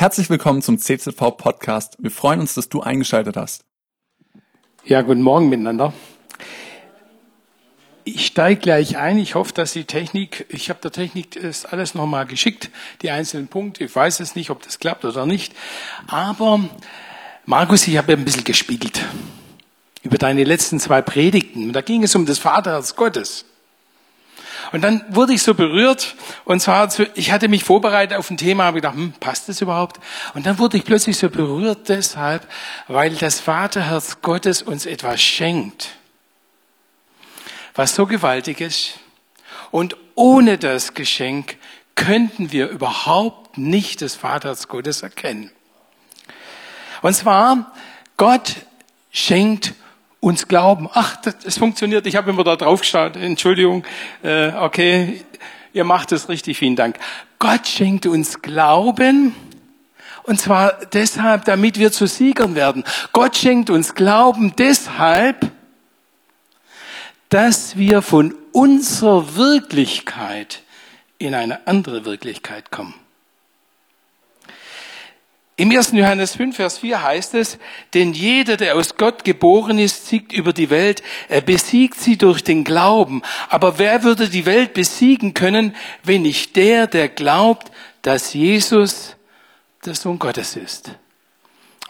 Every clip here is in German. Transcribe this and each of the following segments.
Herzlich willkommen zum CZV Podcast. Wir freuen uns, dass du eingeschaltet hast. Ja, guten Morgen miteinander. Ich steige gleich ein. Ich hoffe, dass die Technik, ich habe der Technik das alles nochmal geschickt, die einzelnen Punkte. Ich weiß es nicht, ob das klappt oder nicht. Aber Markus, ich habe ein bisschen gespiegelt über deine letzten zwei Predigten. Da ging es um das Vaterherz Gottes. Und dann wurde ich so berührt, und zwar, ich hatte mich vorbereitet auf ein Thema, habe gedacht, hm, passt das überhaupt? Und dann wurde ich plötzlich so berührt deshalb, weil das Vaterherz Gottes uns etwas schenkt, was so gewaltig ist. Und ohne das Geschenk könnten wir überhaupt nicht das Vaterherz Gottes erkennen. Und zwar, Gott schenkt uns glauben. Ach, das funktioniert. Ich habe immer da drauf geschaut. Entschuldigung. Äh, okay, ihr macht es richtig. Vielen Dank. Gott schenkt uns Glauben. Und zwar deshalb, damit wir zu Siegern werden. Gott schenkt uns Glauben deshalb, dass wir von unserer Wirklichkeit in eine andere Wirklichkeit kommen. Im 1. Johannes 5, Vers 4 heißt es, denn jeder, der aus Gott geboren ist, siegt über die Welt. Er besiegt sie durch den Glauben. Aber wer würde die Welt besiegen können, wenn nicht der, der glaubt, dass Jesus der Sohn Gottes ist?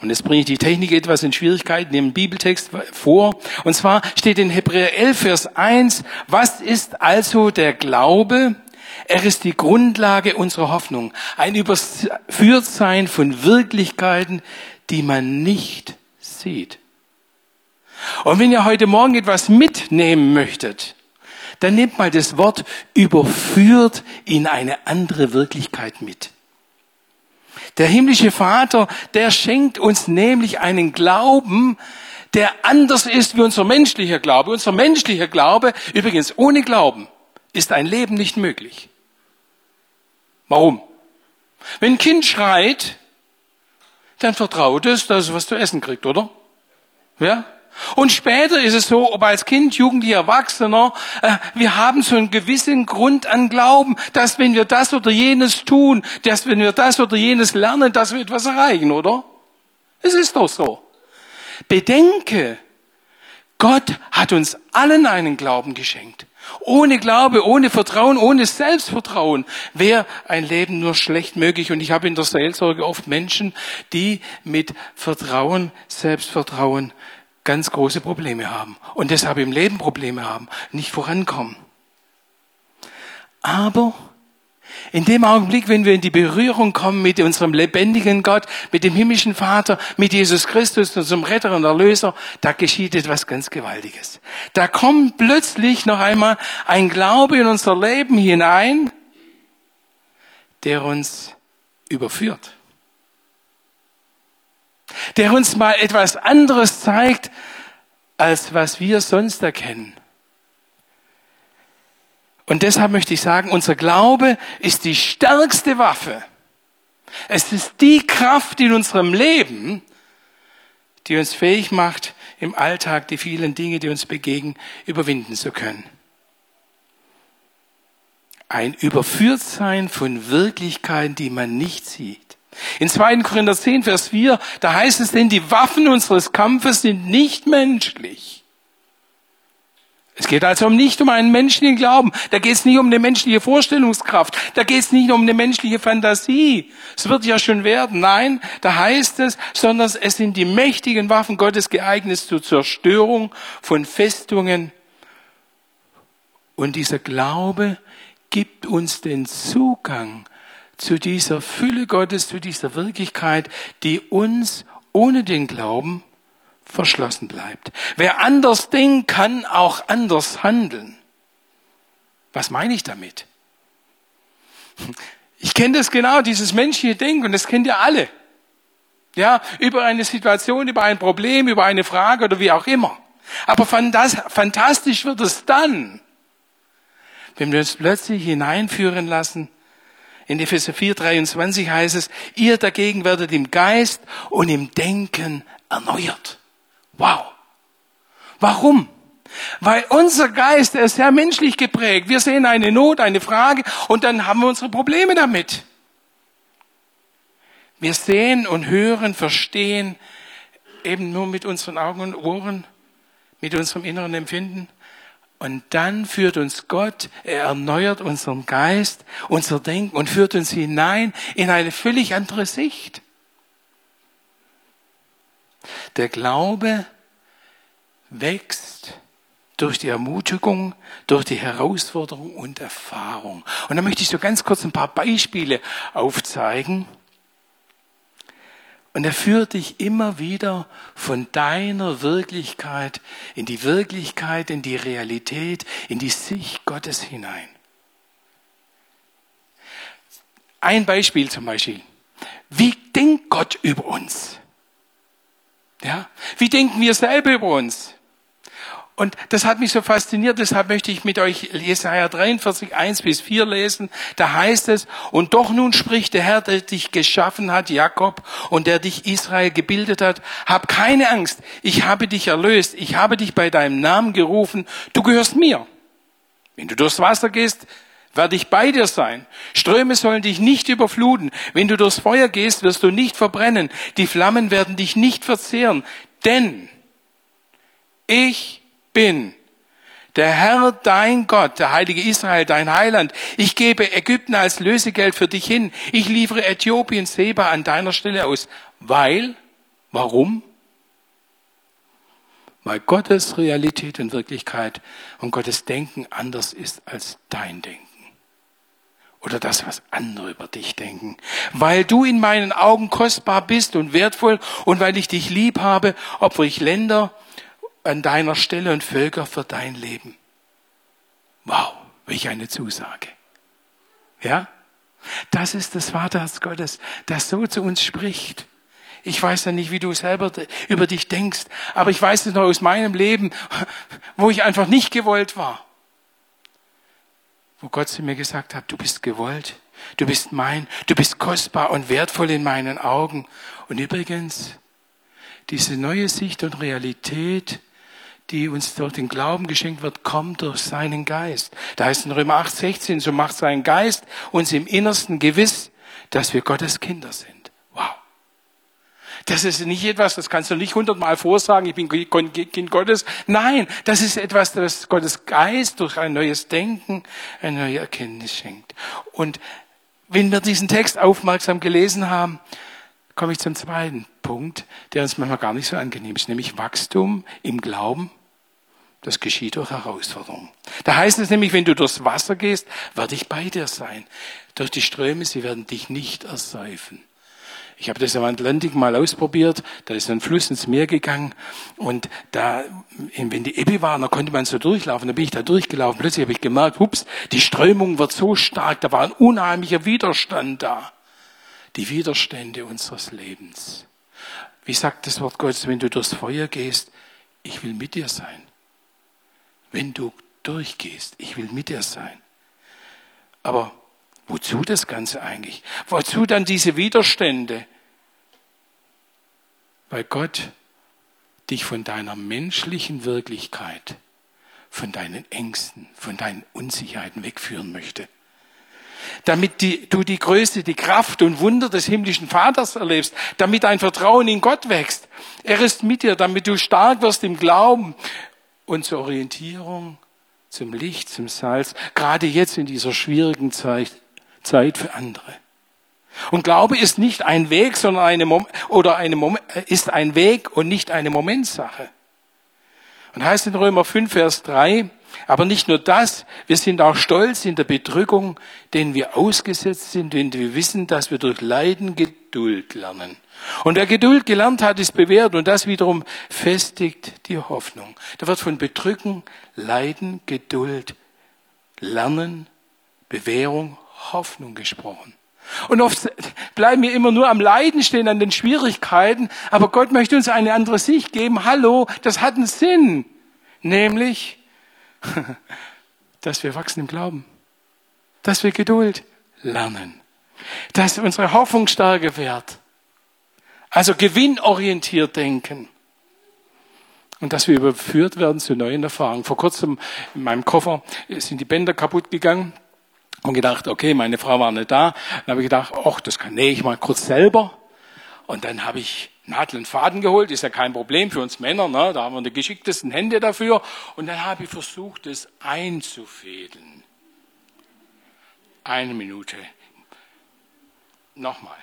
Und jetzt bringe ich die Technik etwas in Schwierigkeiten im Bibeltext vor. Und zwar steht in Hebräer 11, Vers 1, was ist also der Glaube? Er ist die Grundlage unserer Hoffnung. Ein Überführtsein von Wirklichkeiten, die man nicht sieht. Und wenn ihr heute Morgen etwas mitnehmen möchtet, dann nehmt mal das Wort überführt in eine andere Wirklichkeit mit. Der himmlische Vater, der schenkt uns nämlich einen Glauben, der anders ist wie unser menschlicher Glaube. Unser menschlicher Glaube, übrigens ohne Glauben, ist ein Leben nicht möglich. Warum? Wenn ein Kind schreit, dann vertraut es, dass es was zu essen kriegt, oder? Ja? Und später ist es so, ob als Kind, Jugendlicher, Erwachsener, äh, wir haben so einen gewissen Grund an Glauben, dass wenn wir das oder jenes tun, dass wenn wir das oder jenes lernen, dass wir etwas erreichen, oder? Es ist doch so. Bedenke, Gott hat uns allen einen Glauben geschenkt. Ohne Glaube, ohne Vertrauen, ohne Selbstvertrauen wäre ein Leben nur schlecht möglich. Und ich habe in der Seelsorge oft Menschen, die mit Vertrauen, Selbstvertrauen ganz große Probleme haben. Und deshalb im Leben Probleme haben, nicht vorankommen. Aber in dem Augenblick, wenn wir in die Berührung kommen mit unserem lebendigen Gott, mit dem himmlischen Vater, mit Jesus Christus, unserem Retter und Erlöser, da geschieht etwas ganz Gewaltiges. Da kommt plötzlich noch einmal ein Glaube in unser Leben hinein, der uns überführt. Der uns mal etwas anderes zeigt, als was wir sonst erkennen. Und deshalb möchte ich sagen, unser Glaube ist die stärkste Waffe. Es ist die Kraft in unserem Leben, die uns fähig macht, im Alltag die vielen Dinge, die uns begegnen, überwinden zu können. Ein Überführtsein von Wirklichkeiten, die man nicht sieht. In 2. Korinther 10, Vers 4, da heißt es denn, die Waffen unseres Kampfes sind nicht menschlich es geht also nicht um einen menschlichen Glauben. Da geht es nicht um eine menschliche Vorstellungskraft. Da geht es nicht um eine menschliche Fantasie. Es wird ja schon werden. Nein, da heißt es, sondern es sind die mächtigen Waffen Gottes geeignet zur Zerstörung von Festungen. Und dieser Glaube gibt uns den Zugang zu dieser Fülle Gottes, zu dieser Wirklichkeit, die uns ohne den Glauben verschlossen bleibt. Wer anders denkt, kann auch anders handeln. Was meine ich damit? Ich kenne das genau, dieses menschliche Denken, das kennt ihr alle. Ja, über eine Situation, über ein Problem, über eine Frage oder wie auch immer. Aber fantastisch wird es dann, wenn wir uns plötzlich hineinführen lassen. In Epheser 4, 23 heißt es, ihr dagegen werdet im Geist und im Denken erneuert. Wow. Warum? Weil unser Geist ist sehr menschlich geprägt. Wir sehen eine Not, eine Frage und dann haben wir unsere Probleme damit. Wir sehen und hören, verstehen eben nur mit unseren Augen und Ohren, mit unserem inneren Empfinden. Und dann führt uns Gott, er erneuert unseren Geist, unser Denken und führt uns hinein in eine völlig andere Sicht. Der Glaube wächst durch die Ermutigung, durch die Herausforderung und Erfahrung. Und da möchte ich so ganz kurz ein paar Beispiele aufzeigen. Und er führt dich immer wieder von deiner Wirklichkeit in die Wirklichkeit, in die Realität, in die Sicht Gottes hinein. Ein Beispiel zum Beispiel. Wie denkt Gott über uns? Ja? Wie denken wir selber über uns? Und das hat mich so fasziniert, deshalb möchte ich mit euch Jesaja 43, 1 bis 4 lesen. Da heißt es, und doch nun spricht der Herr, der dich geschaffen hat, Jakob, und der dich Israel gebildet hat, hab keine Angst, ich habe dich erlöst, ich habe dich bei deinem Namen gerufen, du gehörst mir. Wenn du durchs Wasser gehst, werde ich bei dir sein. Ströme sollen dich nicht überfluten. Wenn du durchs Feuer gehst, wirst du nicht verbrennen. Die Flammen werden dich nicht verzehren. Denn ich bin der Herr, dein Gott, der heilige Israel, dein Heiland. Ich gebe Ägypten als Lösegeld für dich hin. Ich liefere Äthiopien Seba an deiner Stelle aus. Weil, warum? Weil Gottes Realität und Wirklichkeit und Gottes Denken anders ist als dein Denken. Oder das, was andere über dich denken. Weil du in meinen Augen kostbar bist und wertvoll und weil ich dich lieb habe, opfere ich Länder, an deiner Stelle und Völker für dein Leben. Wow, welch eine Zusage. Ja? Das ist das Vaterherz Gottes, das so zu uns spricht. Ich weiß ja nicht, wie du selber über dich denkst, aber ich weiß es noch aus meinem Leben, wo ich einfach nicht gewollt war. Wo Gott zu mir gesagt hat, du bist gewollt, du bist mein, du bist kostbar und wertvoll in meinen Augen. Und übrigens, diese neue Sicht und Realität die uns durch den Glauben geschenkt wird, kommt durch seinen Geist. Da heißt in Römer 8, 16, so macht sein Geist uns im Innersten gewiss, dass wir Gottes Kinder sind. Das ist nicht etwas, das kannst du nicht hundertmal vorsagen, ich bin Kind Gottes. Nein, das ist etwas, das Gottes Geist durch ein neues Denken, eine neue Erkenntnis schenkt. Und wenn wir diesen Text aufmerksam gelesen haben, komme ich zum zweiten Punkt, der uns manchmal gar nicht so angenehm ist, nämlich Wachstum im Glauben das geschieht durch Herausforderungen. Da heißt es nämlich, wenn du durchs Wasser gehst, werde ich bei dir sein. Durch die Ströme, sie werden dich nicht ersäufen. Ich habe das am Atlantik mal ausprobiert. Da ist ein Fluss ins Meer gegangen und da, wenn die Ebbe war, da konnte man so durchlaufen. Da bin ich da durchgelaufen. Plötzlich habe ich gemerkt, hups, die Strömung wird so stark. Da war ein unheimlicher Widerstand da. Die Widerstände unseres Lebens. Wie sagt das Wort Gottes, wenn du durchs Feuer gehst, ich will mit dir sein wenn du durchgehst. Ich will mit dir sein. Aber wozu das Ganze eigentlich? Wozu dann diese Widerstände? Weil Gott dich von deiner menschlichen Wirklichkeit, von deinen Ängsten, von deinen Unsicherheiten wegführen möchte. Damit die, du die Größe, die Kraft und Wunder des himmlischen Vaters erlebst, damit dein Vertrauen in Gott wächst. Er ist mit dir, damit du stark wirst im Glauben, und zur Orientierung, zum Licht, zum Salz, gerade jetzt in dieser schwierigen Zeit, Zeit für andere. Und Glaube ist nicht ein Weg, sondern eine Mom oder eine Mom ist ein Weg und nicht eine Momentsache. Und heißt in Römer 5, Vers 3, aber nicht nur das, wir sind auch stolz in der Bedrückung, denen wir ausgesetzt sind, wenn wir wissen, dass wir durch Leiden Geduld lernen. Und wer Geduld gelernt hat, ist bewährt und das wiederum festigt die Hoffnung. Da wird von Bedrücken, Leiden, Geduld, Lernen, Bewährung, Hoffnung gesprochen. Und oft bleiben wir immer nur am Leiden stehen, an den Schwierigkeiten, aber Gott möchte uns eine andere Sicht geben. Hallo, das hat einen Sinn. Nämlich, dass wir wachsen im Glauben. Dass wir Geduld lernen. Dass unsere Hoffnung stärker wird. Also gewinnorientiert denken. Und dass wir überführt werden zu neuen Erfahrungen. Vor kurzem in meinem Koffer sind die Bänder kaputt gegangen und gedacht, okay, meine Frau war nicht da. Dann habe ich gedacht, ach, das kann nähe ich mal kurz selber. Und dann habe ich Nadel und Faden geholt, ist ja kein Problem für uns Männer, ne? da haben wir die geschicktesten Hände dafür. Und dann habe ich versucht, es einzufädeln. Eine Minute. Nochmal.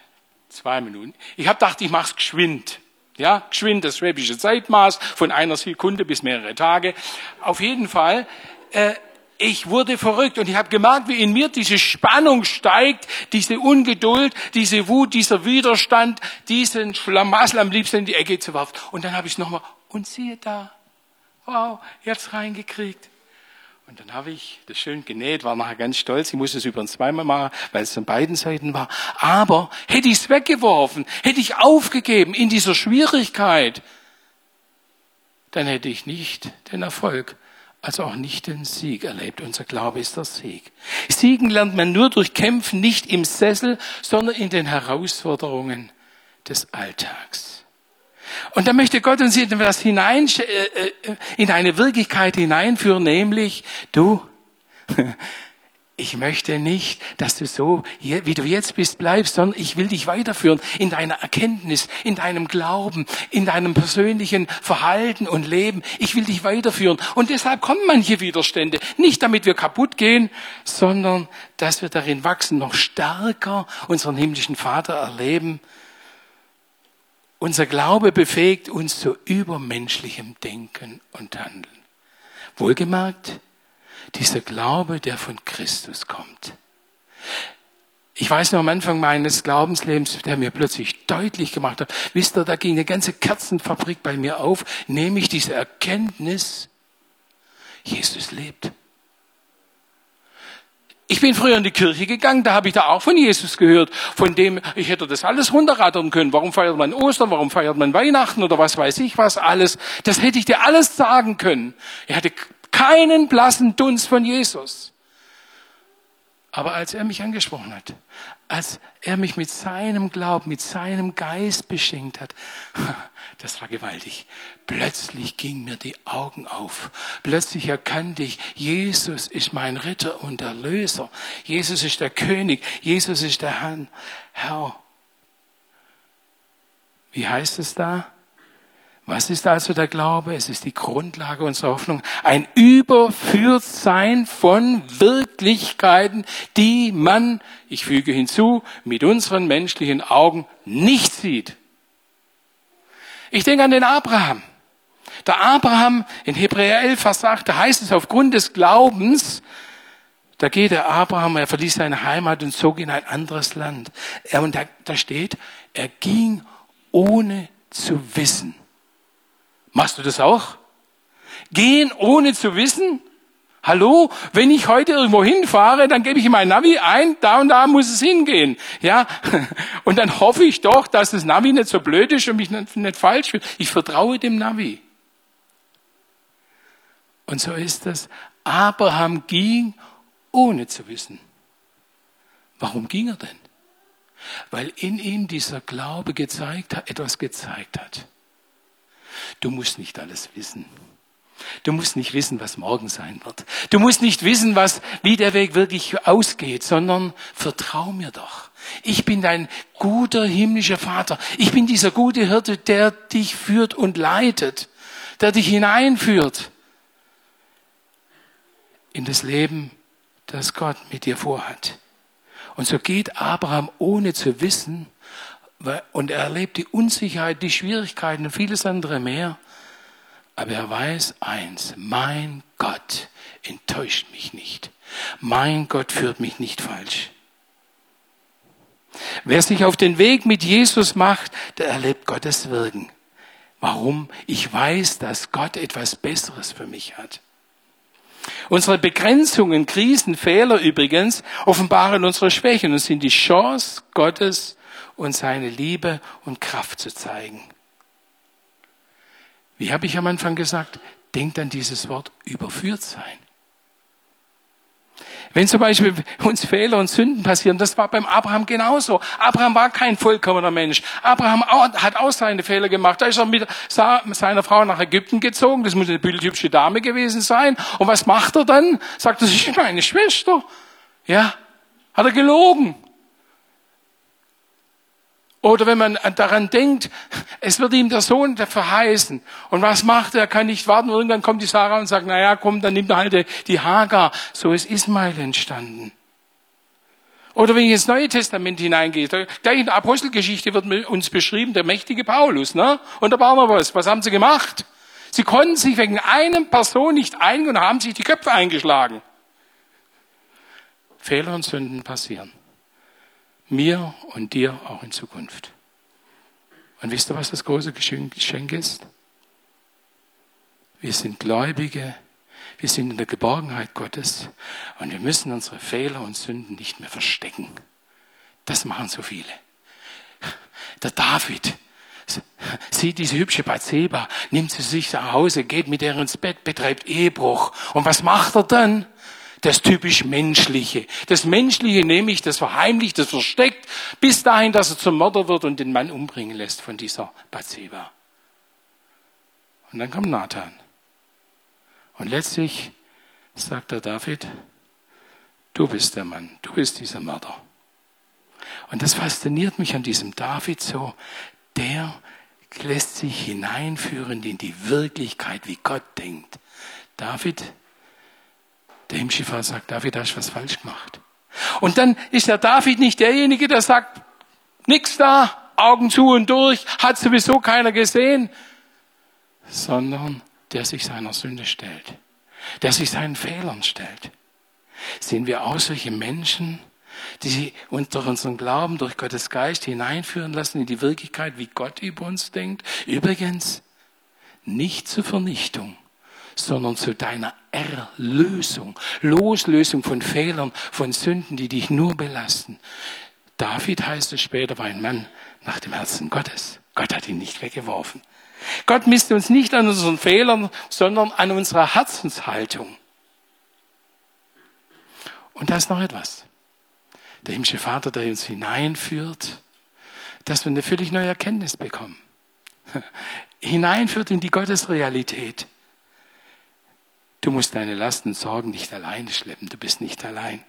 Zwei Minuten. Ich habe gedacht, ich mache es geschwind. Ja, geschwind, das schwäbische Zeitmaß von einer Sekunde bis mehrere Tage. Auf jeden Fall, äh, ich wurde verrückt und ich habe gemerkt, wie in mir diese Spannung steigt, diese Ungeduld, diese Wut, dieser Widerstand, diesen Schlamassel am liebsten in die Ecke zu werfen. Und dann habe ich nochmal, und siehe da, wow, jetzt reingekriegt. Und dann habe ich das schön genäht, war nachher ganz stolz. Ich musste es übrigens zweimal machen, weil es an beiden Seiten war. Aber hätte ich es weggeworfen, hätte ich aufgegeben in dieser Schwierigkeit, dann hätte ich nicht den Erfolg, also auch nicht den Sieg erlebt. Unser Glaube ist der Sieg. Siegen lernt man nur durch Kämpfen, nicht im Sessel, sondern in den Herausforderungen des Alltags. Und da möchte Gott uns in etwas hinein, äh, äh, in eine Wirklichkeit hineinführen, nämlich, du, ich möchte nicht, dass du so, wie du jetzt bist, bleibst, sondern ich will dich weiterführen in deiner Erkenntnis, in deinem Glauben, in deinem persönlichen Verhalten und Leben. Ich will dich weiterführen. Und deshalb kommen manche Widerstände. Nicht damit wir kaputt gehen, sondern dass wir darin wachsen, noch stärker unseren himmlischen Vater erleben unser Glaube befähigt uns zu übermenschlichem Denken und Handeln. Wohlgemerkt, dieser Glaube, der von Christus kommt. Ich weiß noch am Anfang meines Glaubenslebens, der mir plötzlich deutlich gemacht hat, wisst ihr, da ging eine ganze Kerzenfabrik bei mir auf, nämlich diese Erkenntnis, Jesus lebt. Ich bin früher in die Kirche gegangen, da habe ich da auch von Jesus gehört, von dem ich hätte das alles runterrattern können. Warum feiert man Ostern, warum feiert man Weihnachten oder was weiß ich was alles. Das hätte ich dir alles sagen können. Er hatte keinen blassen Dunst von Jesus. Aber als er mich angesprochen hat, als er mich mit seinem Glauben, mit seinem Geist beschenkt hat, das war gewaltig. Plötzlich gingen mir die Augen auf. Plötzlich erkannte ich, Jesus ist mein Ritter und Erlöser. Jesus ist der König. Jesus ist der Herr. Wie heißt es da? Was ist also der Glaube? Es ist die Grundlage unserer Hoffnung. Ein Überführtsein von Wirklichkeiten, die man, ich füge hinzu, mit unseren menschlichen Augen nicht sieht. Ich denke an den Abraham. Der Abraham in Hebräer 11, Vers 8, da heißt es aufgrund des Glaubens, da geht der Abraham, er verließ seine Heimat und zog in ein anderes Land. Und da steht, er ging ohne zu wissen Machst du das auch? Gehen ohne zu wissen? Hallo, wenn ich heute irgendwo hinfahre, dann gebe ich in mein Navi ein, da und da muss es hingehen. Ja, und dann hoffe ich doch, dass das Navi nicht so blöd ist und mich nicht, nicht falsch fühlt. Ich vertraue dem Navi. Und so ist das. Abraham ging ohne zu wissen. Warum ging er denn? Weil in ihm dieser Glaube gezeigt hat, etwas gezeigt hat. Du musst nicht alles wissen. Du musst nicht wissen, was morgen sein wird. Du musst nicht wissen, was, wie der Weg wirklich ausgeht, sondern vertrau mir doch. Ich bin dein guter himmlischer Vater. Ich bin dieser gute Hirte, der dich führt und leitet, der dich hineinführt in das Leben, das Gott mit dir vorhat. Und so geht Abraham ohne zu wissen, und er erlebt die Unsicherheit, die Schwierigkeiten und vieles andere mehr. Aber er weiß eins, mein Gott enttäuscht mich nicht. Mein Gott führt mich nicht falsch. Wer sich auf den Weg mit Jesus macht, der erlebt Gottes Wirken. Warum? Ich weiß, dass Gott etwas Besseres für mich hat. Unsere Begrenzungen, Krisen, Fehler übrigens offenbaren unsere Schwächen und sind die Chance Gottes, und seine Liebe und Kraft zu zeigen. Wie habe ich am Anfang gesagt? Denkt an dieses Wort überführt sein. Wenn zum Beispiel uns Fehler und Sünden passieren, das war beim Abraham genauso. Abraham war kein vollkommener Mensch. Abraham hat auch seine Fehler gemacht. Da ist er mit seiner Frau nach Ägypten gezogen. Das muss eine bildhübsche Dame gewesen sein. Und was macht er dann? Sagt er, das ist meine Schwester. Ja, hat er gelogen. Oder wenn man daran denkt, es wird ihm der Sohn verheißen. Und was macht er? Er kann nicht warten. Irgendwann kommt die Sarah und sagt, naja, komm, dann nimmt er halt die Hagar. So ist Ismail entstanden. Oder wenn ich ins Neue Testament hineingehe, gleich in der Apostelgeschichte wird uns beschrieben, der mächtige Paulus ne? und der Barnabas. Was haben sie gemacht? Sie konnten sich wegen einem Person nicht einigen und haben sich die Köpfe eingeschlagen. Fehler und Sünden passieren. Mir und dir auch in Zukunft. Und wisst ihr, was das große Geschenk ist? Wir sind Gläubige, wir sind in der Geborgenheit Gottes und wir müssen unsere Fehler und Sünden nicht mehr verstecken. Das machen so viele. Der David sieht diese hübsche Bathseba, nimmt sie sich nach Hause, geht mit ihr ins Bett, betreibt Ehebruch. Und was macht er dann? Das typisch Menschliche. Das Menschliche nämlich, das verheimlicht, das versteckt, bis dahin, dass er zum Mörder wird und den Mann umbringen lässt von dieser Bathseba. Und dann kommt Nathan. Und letztlich sagt der David, du bist der Mann, du bist dieser Mörder. Und das fasziniert mich an diesem David so, der lässt sich hineinführen in die Wirklichkeit, wie Gott denkt. David, der Himmelschiffahrer sagt, David, hast du was falsch gemacht. Und dann ist der David nicht derjenige, der sagt, nix da, Augen zu und durch, hat sowieso keiner gesehen, sondern der sich seiner Sünde stellt, der sich seinen Fehlern stellt. Sehen wir auch solche Menschen, die sie unter unseren Glauben durch Gottes Geist hineinführen lassen in die Wirklichkeit, wie Gott über uns denkt. Übrigens, nicht zur Vernichtung, sondern zu deiner Erlösung, Loslösung von Fehlern, von Sünden, die dich nur belasten. David heißt es später, war ein Mann nach dem Herzen Gottes. Gott hat ihn nicht weggeworfen. Gott misst uns nicht an unseren Fehlern, sondern an unserer Herzenshaltung. Und da ist noch etwas der himmlische Vater, der uns hineinführt, dass wir eine völlig neue Erkenntnis bekommen. hineinführt in die Gottesrealität. Du musst deine Lasten und Sorgen nicht alleine schleppen, du bist nicht allein.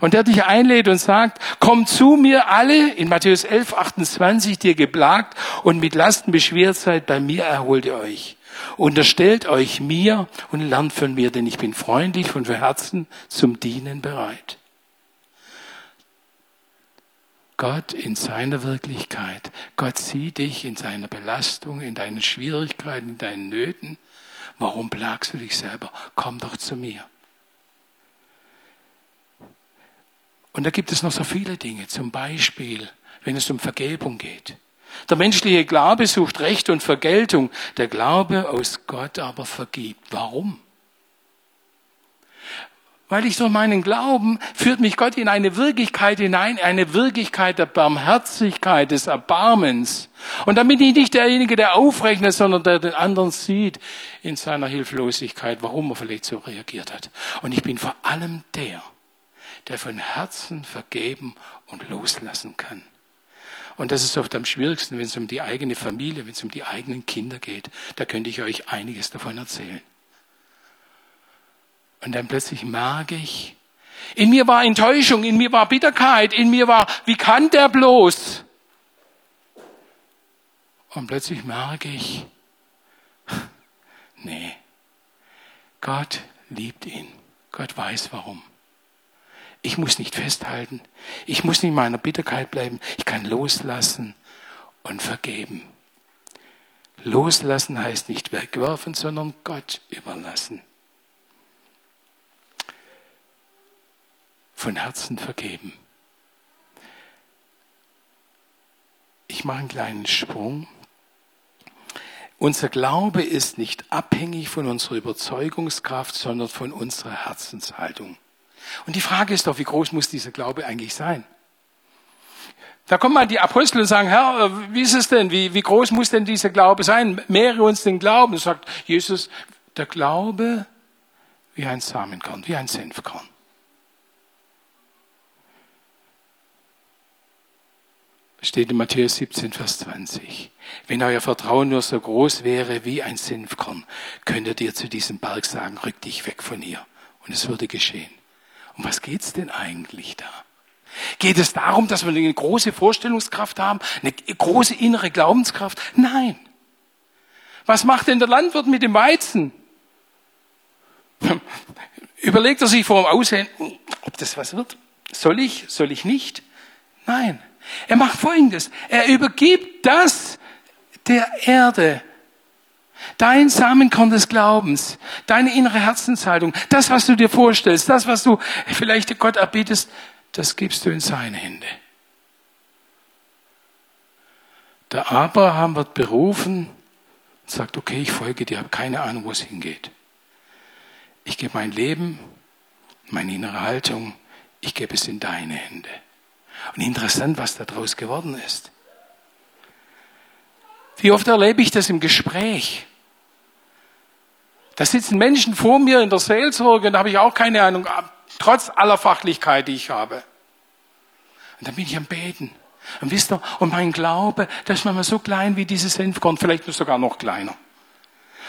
Und der dich einlädt und sagt, komm zu mir alle, in Matthäus 11, 28, dir geplagt und mit Lasten beschwert seid, bei mir erholt ihr euch. Unterstellt euch mir und lernt von mir, denn ich bin freundlich und für Herzen zum Dienen bereit. Gott in seiner Wirklichkeit. Gott sieht dich in seiner Belastung, in deinen Schwierigkeiten, in deinen Nöten. Warum plagst du dich selber? Komm doch zu mir. Und da gibt es noch so viele Dinge. Zum Beispiel, wenn es um Vergebung geht. Der menschliche Glaube sucht Recht und Vergeltung. Der Glaube aus Gott aber vergibt. Warum? Weil ich durch meinen Glauben führt mich Gott in eine Wirklichkeit hinein, eine Wirklichkeit der Barmherzigkeit, des Erbarmens. Und damit ich nicht derjenige, der aufrechnet, sondern der den anderen sieht in seiner Hilflosigkeit, warum er vielleicht so reagiert hat. Und ich bin vor allem der, der von Herzen vergeben und loslassen kann. Und das ist oft am schwierigsten, wenn es um die eigene Familie, wenn es um die eigenen Kinder geht. Da könnte ich euch einiges davon erzählen. Und dann plötzlich merke ich, in mir war Enttäuschung, in mir war Bitterkeit, in mir war, wie kann der bloß? Und plötzlich merke ich, nee, Gott liebt ihn. Gott weiß warum. Ich muss nicht festhalten. Ich muss nicht in meiner Bitterkeit bleiben. Ich kann loslassen und vergeben. Loslassen heißt nicht wegwerfen, sondern Gott überlassen. Von Herzen vergeben. Ich mache einen kleinen Sprung. Unser Glaube ist nicht abhängig von unserer Überzeugungskraft, sondern von unserer Herzenshaltung. Und die Frage ist doch, wie groß muss dieser Glaube eigentlich sein? Da kommen mal die Apostel und sagen, Herr, wie ist es denn? Wie, wie groß muss denn dieser Glaube sein? Mehre uns den Glauben. Sagt Jesus, der Glaube wie ein Samenkorn, wie ein Senfkorn. Steht in Matthäus 17, Vers 20. Wenn euer Vertrauen nur so groß wäre wie ein Senfkorn, könntet ihr zu diesem Berg sagen, rück dich weg von hier. Und es würde geschehen. Um was geht's denn eigentlich da? Geht es darum, dass wir eine große Vorstellungskraft haben, eine große innere Glaubenskraft? Nein. Was macht denn der Landwirt mit dem Weizen? Überlegt er sich vor dem Aussehen, ob das was wird? Soll ich? Soll ich nicht? Nein. Er macht Folgendes. Er übergibt das der Erde. Dein Samenkorn des Glaubens, deine innere Herzenshaltung, das, was du dir vorstellst, das, was du vielleicht Gott erbietest, das gibst du in seine Hände. Der Abraham wird berufen und sagt, okay, ich folge dir, habe keine Ahnung, wo es hingeht. Ich gebe mein Leben, meine innere Haltung, ich gebe es in deine Hände. Und interessant, was daraus geworden ist. Wie oft erlebe ich das im Gespräch? Da sitzen Menschen vor mir in der Seelsorge, da habe ich auch keine Ahnung, trotz aller Fachlichkeit, die ich habe. Und dann bin ich am Beten. Und wisst ihr, und mein Glaube, das ist manchmal so klein wie dieses Senfkorn, vielleicht sogar noch kleiner.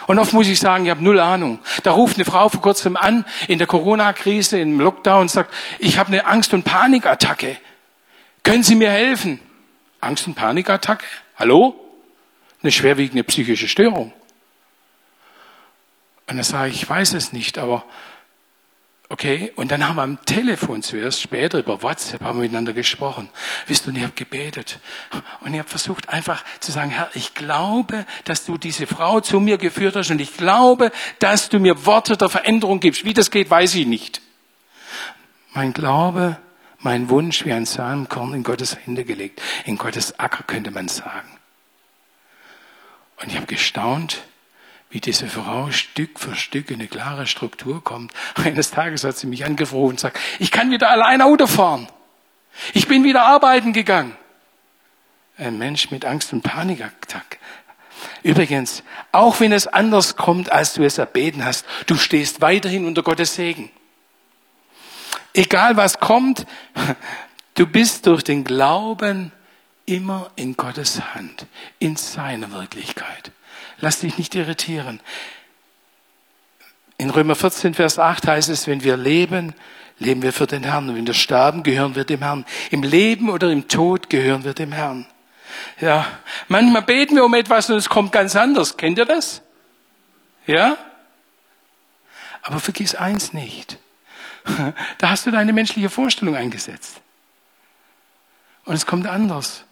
Und oft muss ich sagen, ich habe null Ahnung. Da ruft eine Frau vor kurzem an, in der Corona-Krise, im Lockdown, und sagt, ich habe eine Angst- und Panikattacke. Können Sie mir helfen? Angst- und Panikattacke? Hallo? Eine schwerwiegende psychische Störung. Und dann sage ich, ich weiß es nicht, aber Okay, und dann haben wir am Telefon zuerst, später über WhatsApp haben wir miteinander gesprochen. Wisst du, und ich habe gebetet. Und ich habe versucht einfach zu sagen, Herr, ich glaube, dass du diese Frau zu mir geführt hast und ich glaube, dass du mir Worte der Veränderung gibst. Wie das geht, weiß ich nicht. Mein Glaube, mein Wunsch wie ein Samenkorn in Gottes Hände gelegt. In Gottes Acker könnte man sagen. Und ich habe gestaunt, wie diese Frau Stück für Stück in eine klare Struktur kommt. Eines Tages hat sie mich angerufen und sagt, ich kann wieder allein Auto fahren. Ich bin wieder arbeiten gegangen. Ein Mensch mit Angst und Panikattack. Übrigens, auch wenn es anders kommt, als du es erbeten hast, du stehst weiterhin unter Gottes Segen. Egal was kommt, du bist durch den Glauben immer in Gottes Hand, in seiner Wirklichkeit. Lass dich nicht irritieren. In Römer 14, Vers 8 heißt es, wenn wir leben, leben wir für den Herrn. Wenn wir sterben, gehören wir dem Herrn. Im Leben oder im Tod gehören wir dem Herrn. Ja, manchmal beten wir um etwas und es kommt ganz anders. Kennt ihr das? Ja? Aber vergiss eins nicht. Da hast du deine menschliche Vorstellung eingesetzt. Und es kommt anders.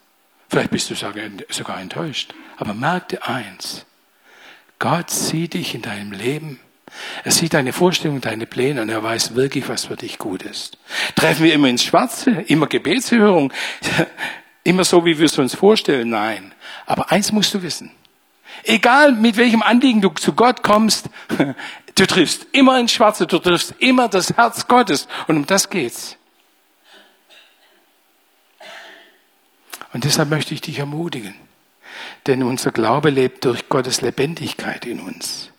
Vielleicht bist du sogar enttäuscht. Aber merk dir eins. Gott sieht dich in deinem Leben. Er sieht deine Vorstellungen, deine Pläne und er weiß wirklich, was für dich gut ist. Treffen wir immer ins Schwarze, immer Gebetserhörung, immer so, wie wir es uns vorstellen? Nein. Aber eins musst du wissen. Egal mit welchem Anliegen du zu Gott kommst, du triffst immer ins Schwarze, du triffst immer das Herz Gottes und um das geht's. Und deshalb möchte ich dich ermutigen. Denn unser Glaube lebt durch Gottes Lebendigkeit in uns.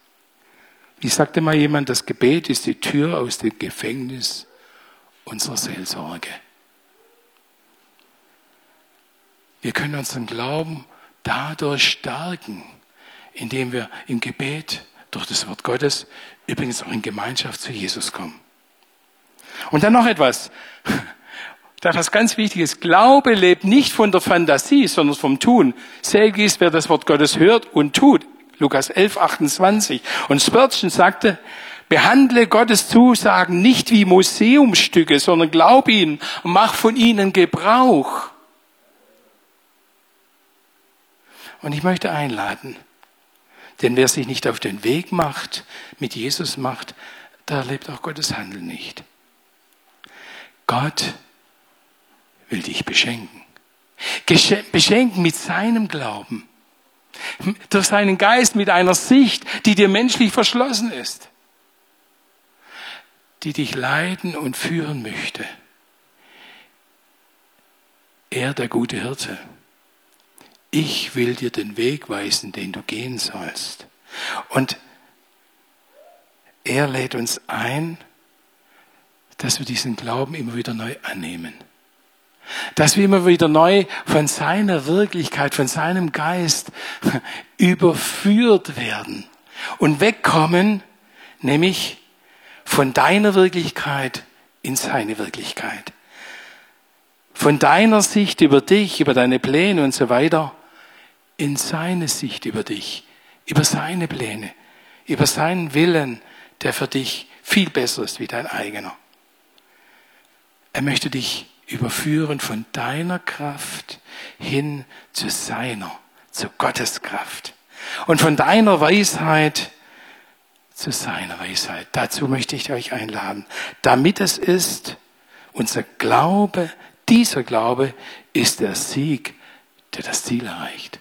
Wie sagte mal jemand, das Gebet ist die Tür aus dem Gefängnis unserer Seelsorge. Wir können unseren Glauben dadurch stärken, indem wir im Gebet durch das Wort Gottes übrigens auch in Gemeinschaft zu Jesus kommen. Und dann noch etwas was ganz wichtig ist. Glaube lebt nicht von der Fantasie, sondern vom Tun. Selig ist, wer das Wort Gottes hört und tut. Lukas 11, 28. Und Spurgeon sagte, behandle Gottes Zusagen nicht wie Museumstücke, sondern glaub ihnen mach von ihnen Gebrauch. Und ich möchte einladen, denn wer sich nicht auf den Weg macht, mit Jesus macht, da erlebt auch Gottes Handeln nicht. Gott will dich beschenken. Beschenken mit seinem Glauben. Durch seinen Geist mit einer Sicht, die dir menschlich verschlossen ist. Die dich leiten und führen möchte. Er, der gute Hirte. Ich will dir den Weg weisen, den du gehen sollst. Und er lädt uns ein, dass wir diesen Glauben immer wieder neu annehmen. Dass wir immer wieder neu von seiner Wirklichkeit, von seinem Geist überführt werden und wegkommen, nämlich von deiner Wirklichkeit in seine Wirklichkeit. von deiner Sicht über dich, über deine Pläne und so weiter, in seine Sicht über dich, über seine Pläne, über seinen Willen, der für dich viel besser ist wie dein eigener. Er möchte dich überführen von deiner Kraft hin zu seiner, zu Gottes Kraft. Und von deiner Weisheit zu seiner Weisheit. Dazu möchte ich euch einladen. Damit es ist, unser Glaube, dieser Glaube ist der Sieg, der das Ziel erreicht.